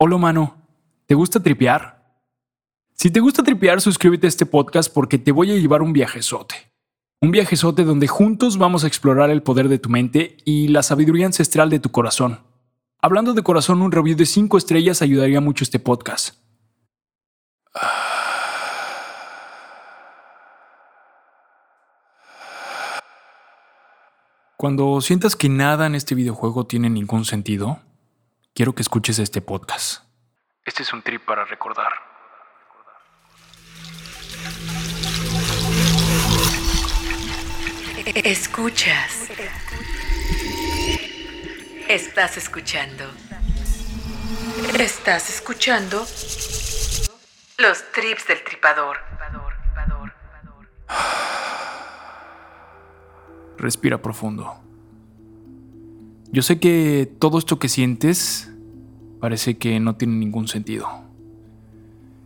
Hola, mano. ¿Te gusta tripear? Si te gusta tripear, suscríbete a este podcast porque te voy a llevar un viajezote. Un viajezote donde juntos vamos a explorar el poder de tu mente y la sabiduría ancestral de tu corazón. Hablando de corazón, un review de 5 estrellas ayudaría mucho este podcast. Cuando sientas que nada en este videojuego tiene ningún sentido, quiero que escuches este podcast. Este es un trip para recordar. Escuchas. Estás escuchando. Estás escuchando los trips del tripador. Respira profundo. Yo sé que todo esto que sientes parece que no tiene ningún sentido.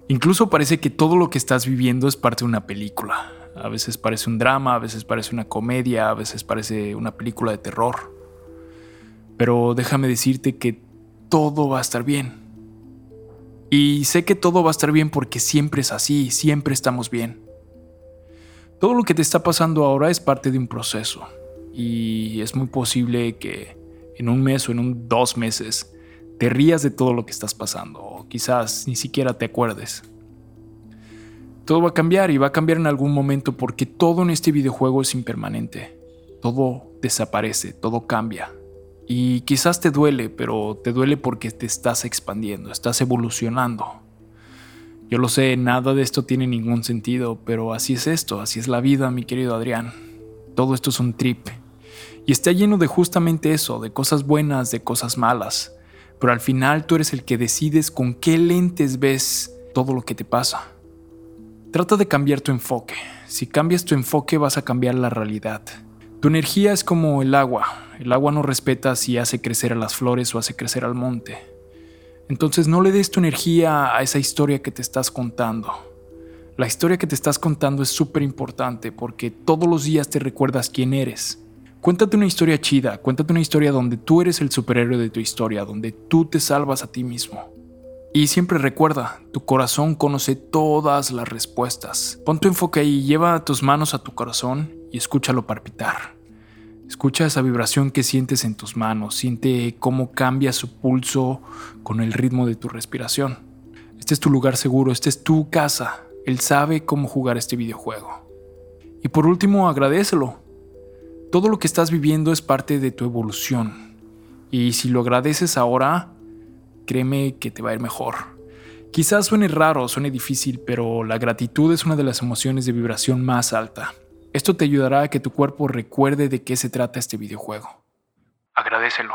Incluso parece que todo lo que estás viviendo es parte de una película. A veces parece un drama, a veces parece una comedia, a veces parece una película de terror. Pero déjame decirte que todo va a estar bien. Y sé que todo va a estar bien porque siempre es así, siempre estamos bien. Todo lo que te está pasando ahora es parte de un proceso. Y es muy posible que en un mes o en un dos meses te rías de todo lo que estás pasando o quizás ni siquiera te acuerdes. Todo va a cambiar y va a cambiar en algún momento porque todo en este videojuego es impermanente. Todo desaparece, todo cambia. Y quizás te duele, pero te duele porque te estás expandiendo, estás evolucionando. Yo lo sé, nada de esto tiene ningún sentido, pero así es esto, así es la vida, mi querido Adrián. Todo esto es un trip, y está lleno de justamente eso, de cosas buenas, de cosas malas. Pero al final tú eres el que decides con qué lentes ves todo lo que te pasa. Trata de cambiar tu enfoque. Si cambias tu enfoque vas a cambiar la realidad. Tu energía es como el agua. El agua no respeta si hace crecer a las flores o hace crecer al monte. Entonces no le des tu energía a esa historia que te estás contando. La historia que te estás contando es súper importante porque todos los días te recuerdas quién eres Cuéntate una historia chida, cuéntate una historia donde tú eres el superhéroe de tu historia, donde tú te salvas a ti mismo. Y siempre recuerda, tu corazón conoce todas las respuestas. Pon tu enfoque ahí, lleva tus manos a tu corazón y escúchalo palpitar. Escucha esa vibración que sientes en tus manos, siente cómo cambia su pulso con el ritmo de tu respiración. Este es tu lugar seguro, esta es tu casa. Él sabe cómo jugar este videojuego. Y por último, agradecelo. Todo lo que estás viviendo es parte de tu evolución. Y si lo agradeces ahora, créeme que te va a ir mejor. Quizás suene raro, suene difícil, pero la gratitud es una de las emociones de vibración más alta. Esto te ayudará a que tu cuerpo recuerde de qué se trata este videojuego. Agradecelo.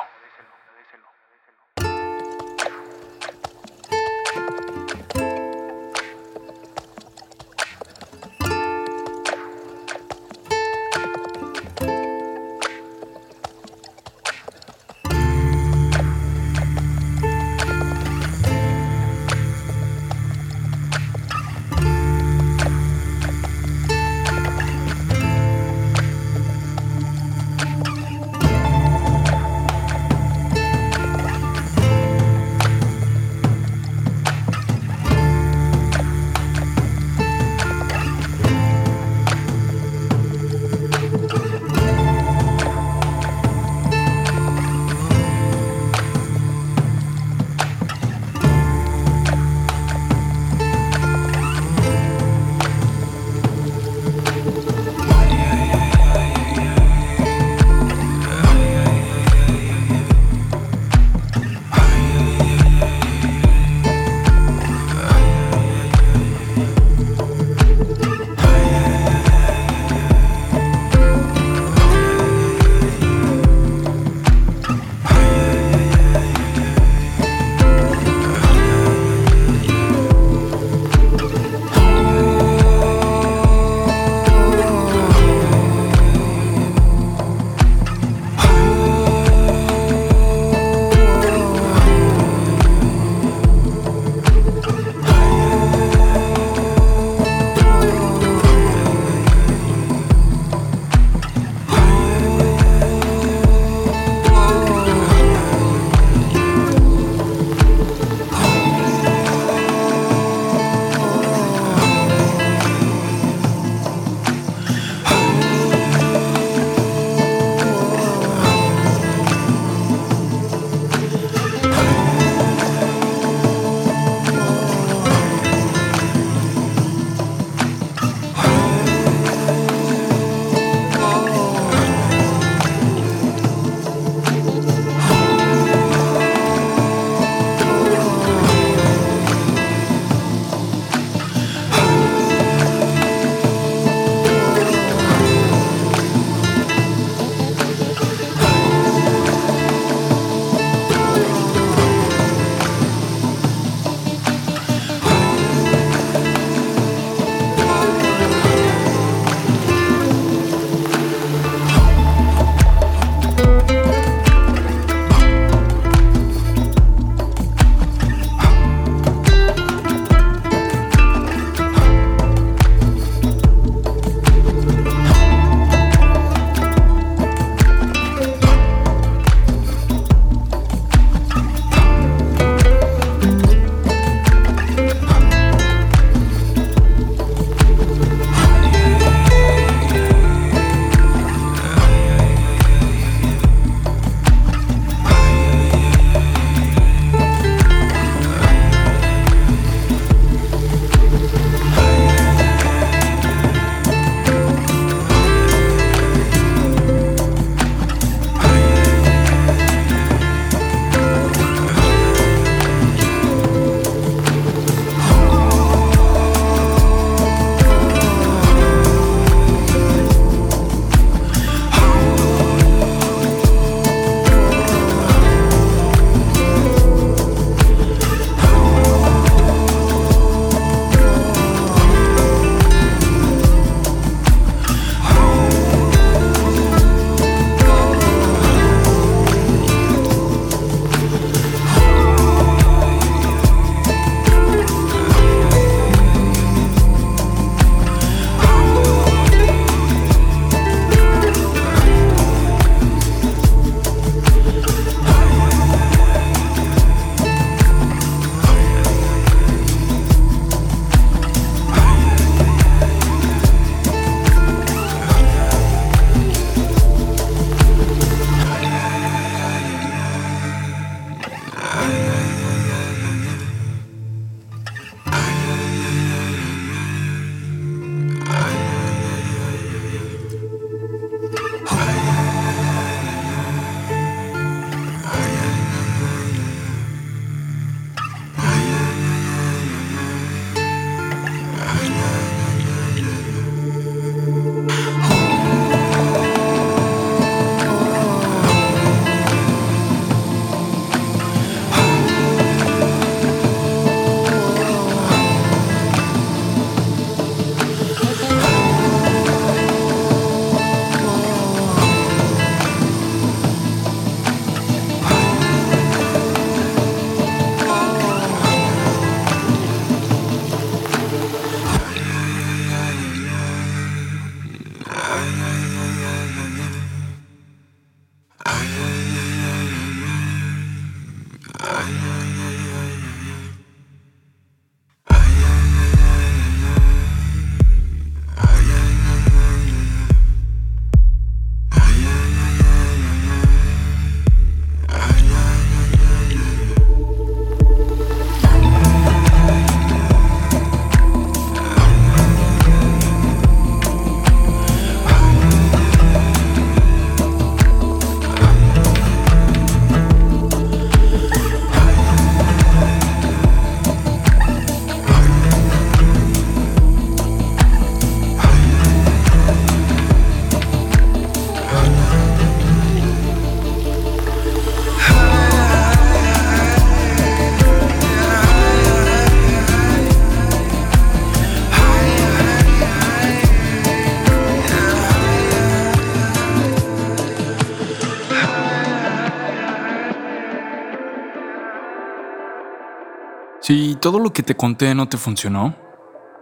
Todo lo que te conté no te funcionó,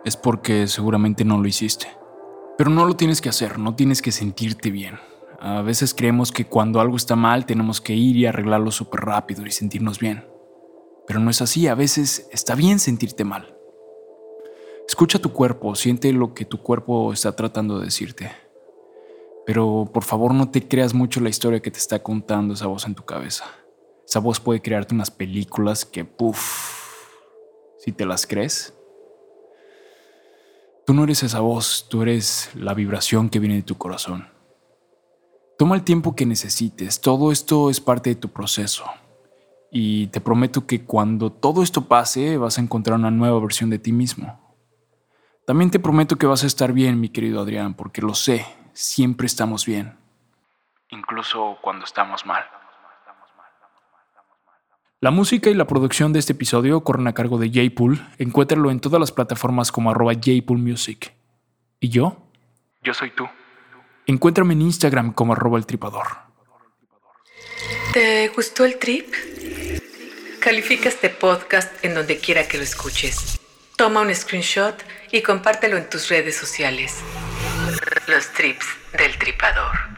es porque seguramente no lo hiciste. Pero no lo tienes que hacer, no tienes que sentirte bien. A veces creemos que cuando algo está mal tenemos que ir y arreglarlo súper rápido y sentirnos bien. Pero no es así, a veces está bien sentirte mal. Escucha tu cuerpo, siente lo que tu cuerpo está tratando de decirte. Pero por favor no te creas mucho la historia que te está contando esa voz en tu cabeza. Esa voz puede crearte unas películas que, puff, si te las crees. Tú no eres esa voz, tú eres la vibración que viene de tu corazón. Toma el tiempo que necesites, todo esto es parte de tu proceso. Y te prometo que cuando todo esto pase vas a encontrar una nueva versión de ti mismo. También te prometo que vas a estar bien, mi querido Adrián, porque lo sé, siempre estamos bien. Incluso cuando estamos mal. La música y la producción de este episodio corren a cargo de J-Pool. Encuéntralo en todas las plataformas como arroba Music. ¿Y yo? Yo soy tú. Encuéntrame en Instagram como arroba el tripador. ¿Te gustó el trip? Califica este podcast en donde quiera que lo escuches. Toma un screenshot y compártelo en tus redes sociales. Los trips del tripador.